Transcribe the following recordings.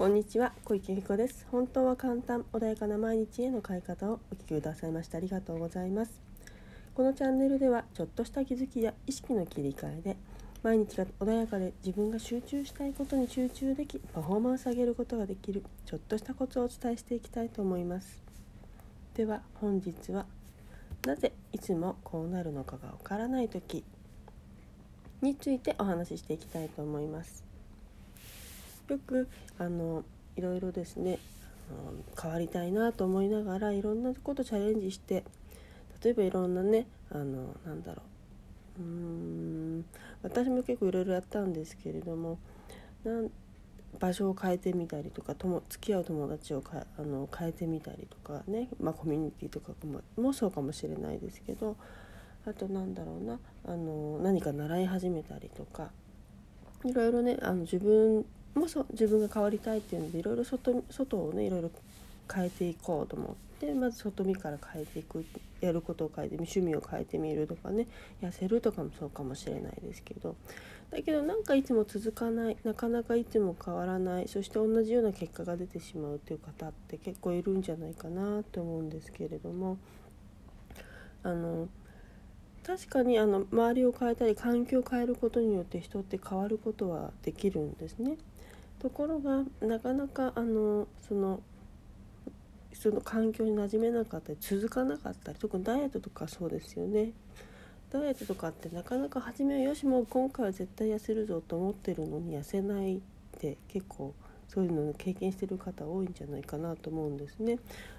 こんにちは小池美子です。本当は簡単穏やかな毎日への変え方をお聞きくださいましてありがとうございます。このチャンネルではちょっとした気づきや意識の切り替えで毎日が穏やかで自分が集中したいことに集中できパフォーマンス上げることができるちょっとしたコツをお伝えしていきたいと思います。では本日はなぜいつもこうなるのかがわからない時についてお話ししていきたいと思います。よくあのいろいろですね変わりたいなと思いながらいろんなことチャレンジして例えばいろんなねあのなんだろううーん私も結構いろいろやったんですけれどもなん場所を変えてみたりとかとも付き合う友達をかあの変えてみたりとかね、まあ、コミュニティとかももそうかもしれないですけどあとなんだろうなあの何か習い始めたりとかいろいろねあの自分もそ自分が変わりたいっていうのでいろいろ外外をねいろいろ変えていこうと思ってまず外見から変えていくやることを変えて趣味を変えてみるとかね痩せるとかもそうかもしれないですけどだけどなんかいつも続かないなかなかいつも変わらないそして同じような結果が出てしまうっていう方って結構いるんじゃないかなと思うんですけれどもあの確かにあの周りを変えたり環境を変えることによって人って変わることはできるんですね。ところがなかなかあのそのその環境に馴染めなかったり続かなかったり特にダイエットとかそうですよねダイエットとかってなかなか初めはよしもう今回は絶対痩せるぞと思ってるのに痩せないって結構そういうのを経験してる方多いんじゃないかなと思うんですね。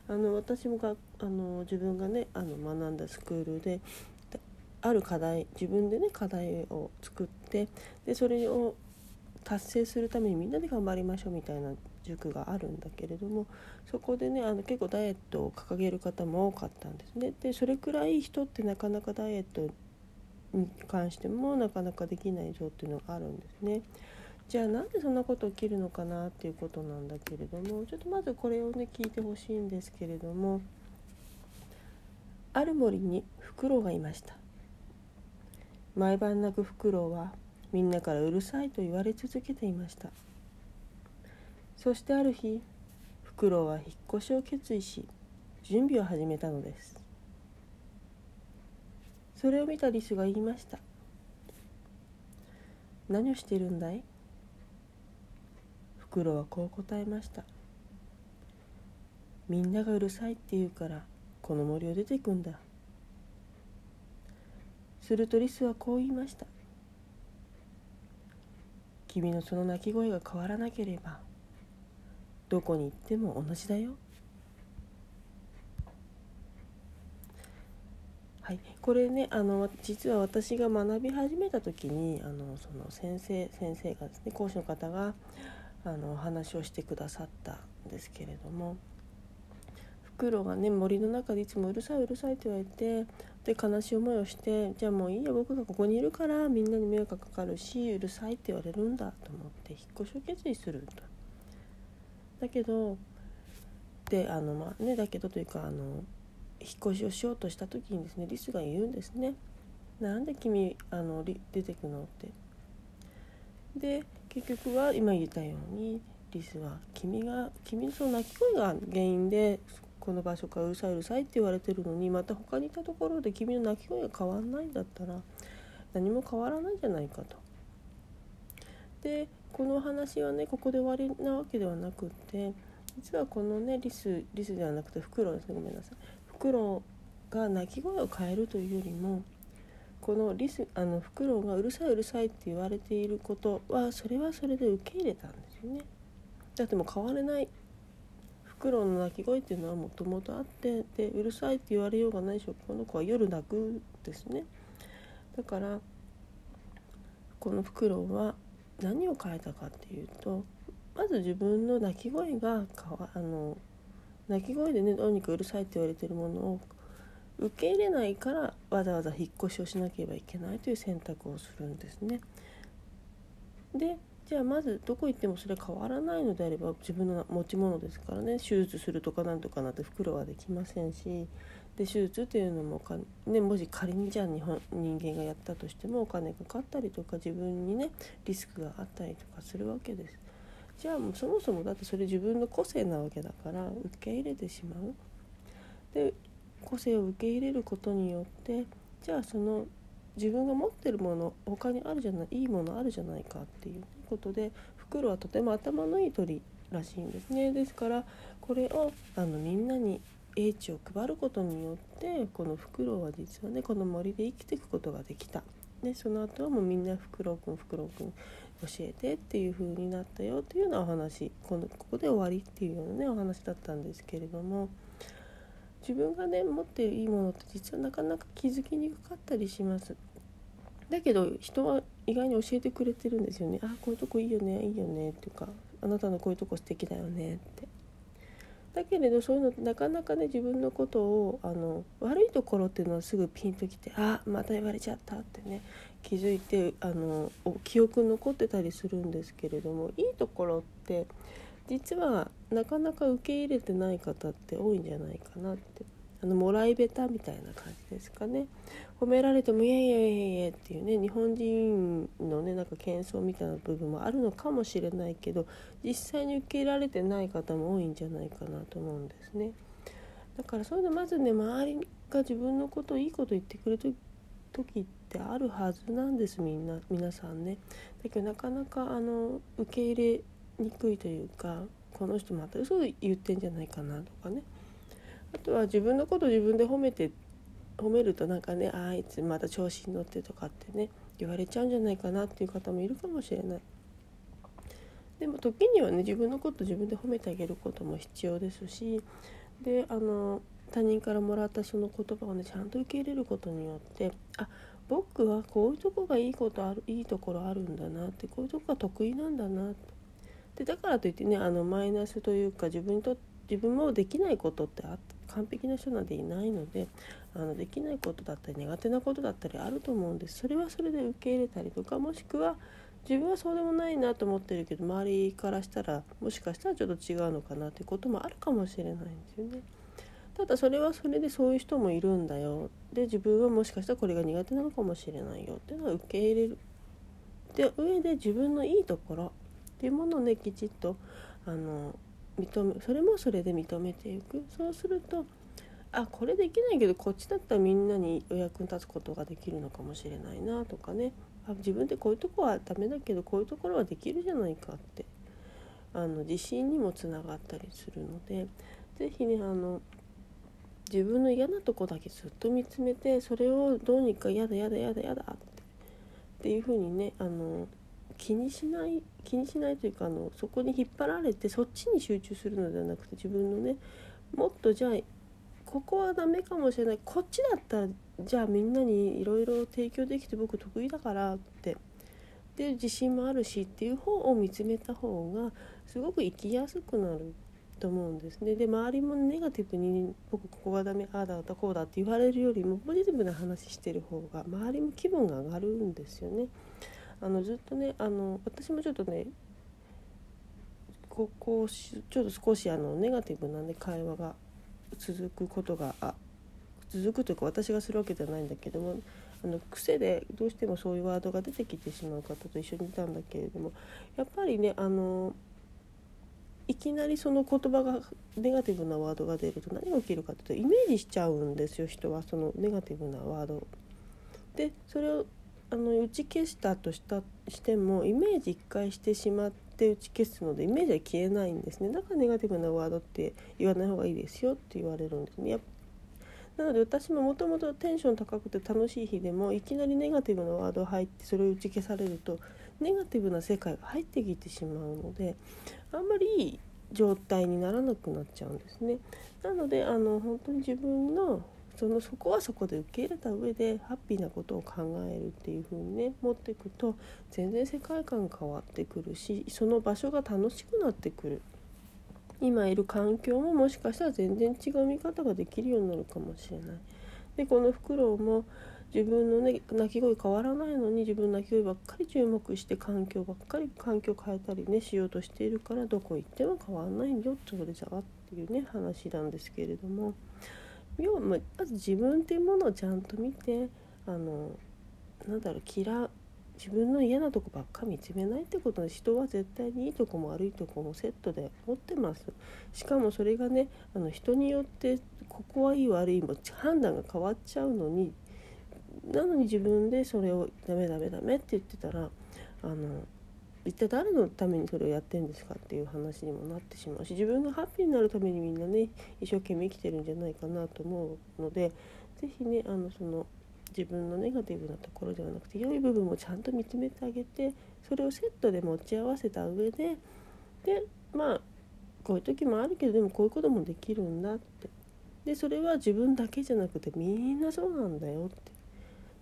あの私もがあの自分がねあの学んだスクールである課題自分でね課題を作ってでそれを達成するためにみんなで頑張りましょうみたいな塾があるんだけれどもそこでねあの結構ダイエットを掲げる方も多かったんですね。でそれくらい人ってなかなかダイエットに関してもなかなかできないぞっていうのがあるんですね。じゃあなんでそんなこと起きるのかなっていうことなんだけれどもちょっとまずこれをね聞いてほしいんですけれどもある森にフクロウがいました毎晩泣くフクロウはみんなからうるさいと言われ続けていました。そしてある日フクロウは引っ越しを決意し準備を始めたのです。それを見たリスが言いました。何をしてるんだい？フクロウはこう答えました。みんながうるさいって言うからこの森を出ていくんだ。するとリスはこう言いました。君のその鳴き声が変わらなければどこに行っても同じだよ。はい、これねあの実は私が学び始めた時にあのその先生先生がですね講師の方があの話をしてくださったんですけれどもフクロウがね森の中でいつもうるさいうるさいって言われてで悲しい思いをしてじゃあもういいよ僕がここにいるからみんなに迷惑かかるしうるさいって言われるんだと思って引っ越しを決意すると。だけどであのまあねだけどというかあの引っ越しをしようとした時にですねリスが言うんですね。なんで君あの出てくのって。で結局は今言ったようにリスは君が君のその鳴き声が原因でこの場所からうるさいうるさいって言われてるのにまた他にいたところで君の鳴き声が変わんないんだったら何も変わらないじゃないかと。でこの話はねここで終わりなわけではなくって実はこのねリスリスではなくてフクロウですねごめんなさいフクロウが鳴き声を変えるというよりもこのリスあのフクロウがうるさいうるさいって言われていることはそれはそれで受け入れたんですよね。だってもう変われないクロウの鳴き声っていうのはもともとあってでうるさいって言われようがないでしょこの子は夜泣くですねだからこのフクロウは何を変えたかっていうとまず自分の鳴き声がかわあの鳴き声でねどうにかうるさいって言われてるものを受け入れないからわざわざ引っ越しをしなければいけないという選択をするんですね。でじゃあまずどこ行ってもそれ変わらないのであれば自分の持ち物ですからね手術するとかなんとかなって袋はできませんしで手術っていうのもか、ね、もし仮にじゃあ日本人間がやったとしてもお金かかったりとか自分にねリスクがあったりとかするわけです。じゃあもうそもそもだってそれ自分の個性なわけだから受け入れてしまう。で個性を受け入れることによってじゃあその自分が持ってるもの他にあるじゃないいいものあるじゃないかっていうことで袋はとても頭のいい鳥らしいんですねですからこれをあのみんなに英知を配ることによってこのフクロウは実はねこの森で生きていくことができた。でその後はもうみんなフクロウくんフクロウくん教えてっていう風になったよっていうようなお話このここで終わりっていうようなねお話だったんですけれども自分がね持っていいものって実はなかなか気づきにくかったりします。だけど人は意外に教えてくれてるんですよね。あこういうとこいいよねいいよねっていうかあなたのこういうとこ素敵だよねって。だけれどそういうのってなかなかね自分のことをあの悪いところっていうのはすぐピンときてあまた言われちゃったってね気づいてあの記憶残ってたりするんですけれどもいいところって実はなかなか受け入れてない方って多いんじゃないかなってあのもらいべたみたいな感じですかね褒められても「いやいやいやいや」っていうね日本人のねなんか謙遜みたいな部分もあるのかもしれないけど実際に受け入れられてない方も多いんじゃないかなと思うんですね。だからそういうのまずね周りが自分のことをいいこと言ってくれる時ってあるはずなんですみんな皆さんね。だけどなかなかあの受け入れにくいというかこの人また嘘言ってんじゃないかなとかねあとは自分のこと自分で褒めて褒めるとなんかねあいつまた調子に乗ってとかってね言われちゃうんじゃないかなっていう方もいるかもしれない。でも時にはね自分のこと自分で褒めてあげることも必要ですしであの他人からもらったその言葉をねちゃんと受け入れることによってあ僕はこういうとこがいいことあるいいところあるんだなってこういうとこが得意なんだなでだからといってねあのマイナスというか自分と自分もできないことってあ完璧な人なんていないのであのできないことだったり苦手なことだったりあると思うんです。それはそれで受け入れたりとかもしくは自分はそうでもないなと思ってるけど周りからしたらもしかしたらちょっと違うのかなっていうこともあるかもしれないんですよね。ただそれはそれでそういう人もいるんだよ。で自分はもしかしたらこれが苦手なのかもしれないよ。っていうのは受け入れる。で上で自分のいいところっていうものをねきちっとあの認めそれもそれで認めていく。そうするとあこれできないけどこっちだったらみんなにお役に立つことができるのかもしれないなとかね。あ自分でこういうとこはダメだけどこういうところはできるじゃないかってあの自信にもつながったりするので。是非ねあの自分の嫌なとこだけずっと見つめてそれをどうにか嫌だ嫌だ嫌だ嫌だってっていうふうにねあの気にしない気にしないというかあのそこに引っ張られてそっちに集中するのではなくて自分のねもっとじゃあここはダメかもしれないこっちだったらじゃあみんなにいろいろ提供できて僕得意だからってで自信もあるしっていう方を見つめた方がすごく生きやすくなると思うんですねで周りもネガティブに僕ここがダメああだこうだって言われるよりもポジティブな話してる方が周りも気分が上がるんですよね。あのずっとねあの私もちょっとねここちょっと少しあのネガティブな、ね、会話が続くことが続くというか私がするわけじゃないんだけどもあの癖でどうしてもそういうワードが出てきてしまう方と一緒にいたんだけれどもやっぱりねあのいきなりその言葉がネガティブなワードが出ると何が起きるかというとイメージしちゃうんですよ人はそのネガティブなワードでそれをあの打ち消したとしたしてもイメージ1回してしまって打ち消すのでイメージは消えないんですねだからネガティブなワードって言わない方がいいですよって言われるんですねなので私ももともとテンション高くて楽しい日でもいきなりネガティブなワード入ってそれを打ち消されるとネガティブな世界が入ってきてしまうのであんまりいい状態にならなくなっちゃうんですね。なのであの本当に自分のそのそこはそこで受け入れた上でハッピーなことを考えるっていう風にね持っていくと全然世界観変わってくるしその場所が楽しくなってくる今いる環境ももしかしたら全然違う見方ができるようになるかもしれない。でこのフクロウも自分のね鳴き声変わらないのに自分の鳴き声ばっかり注目して環境ばっかり環境変えたりねしようとしているからどこ行っても変わんないよってそれじゃあっていうね話なんですけれども。要はまず自分っていうものをちゃんと見てあのなんだろう嫌自分の嫌なとこばっか見つめないってことで人は絶対にいいとこも悪いとこもセットで持ってます。しかもそれがねあの人によってここはいい悪いも判断が変わっちゃうのになのに自分でそれをダメダメダメって言ってたらあの一体誰のためにそれをやってんですかっていう話にもなってしまうし自分がハッピーになるためにみんなね一生懸命生きてるんじゃないかなと思うので是非ねあのその自分のネガティブなところではなくて良い部分もちゃんと見つめてあげてそれをセットで持ち合わせた上ででまあこういう時もあるけどでもこういうこともできるんだって。でそれは自分だけじゃなくてみんなそうなんだよって。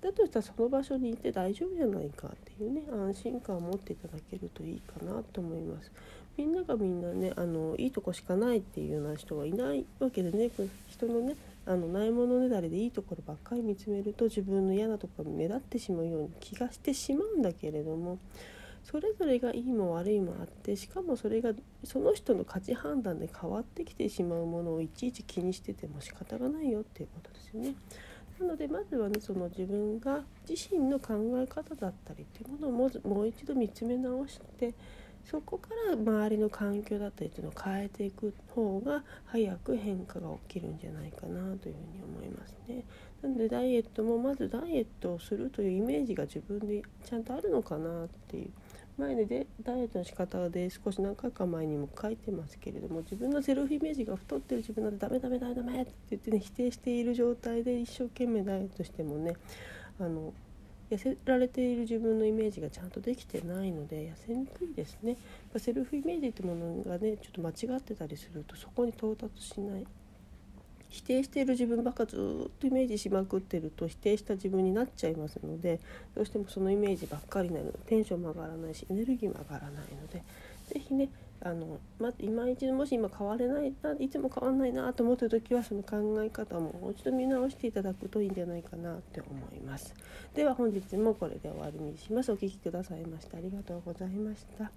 だとしたらその場所にいて大丈夫じゃないかっていうね安心感を持っていただけるといいかなと思います。みんながみんなねあのいいとこしかないっていうような人はいないわけでね人のねあのないものねだりでいいところばっかり見つめると自分の嫌なところが目立ってしまうように気がしてしまうんだけれどもそれぞれがいいも悪いもあってしかもそれがその人の価値判断で変わってきてしまうものをいちいち気にしてても仕方がないよっていうことですよね。なのでまずはねその自分が自身の考え方だったりっていうものをもう一度見つめ直してそこから周りの環境だったりっていうのを変えていく方が早く変化が起きるんじゃないかなというふうに思いますね。なのでダイエットもまずダイエットをするというイメージが自分でちゃんとあるのかなっていう前でダイエットの仕方で少し何回か前にも書いてますけれども自分のセルフイメージが太ってる自分なんてダメダメダメダメって言ってね否定している状態で一生懸命ダイエットしてもねあの痩せられている自分のイメージがちゃんとできてないので痩せにくいですね。セルフイメージってものがねちょっと間違ってたりするとそこに到達しない。否定している自分ばっかずっとイメージしまくってると否定した自分になっちゃいますのでどうしてもそのイメージばっかりになるテンションも上がらないしエネルギーも上がらないので是非ねあの、ま、今一度もし今変われないないつも変わんないなと思ってる時はその考え方ももう一度見直していただくといいんじゃないかなって思います。では本日もこれで終わりにします。お聴きくださいましてありがとうございました。は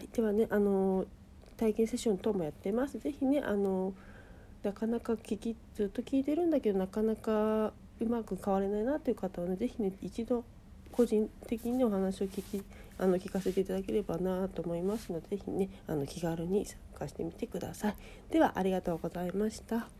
いではねあの体験セッション等もやってます。是非ねあのなかなか聞きずっと聞いてるんだけどなかなかうまく変われないなという方はね是非ね一度個人的にお話を聞きあの聞かせていただければなと思いますので是非ねあの気軽に参加してみてください。ではありがとうございました。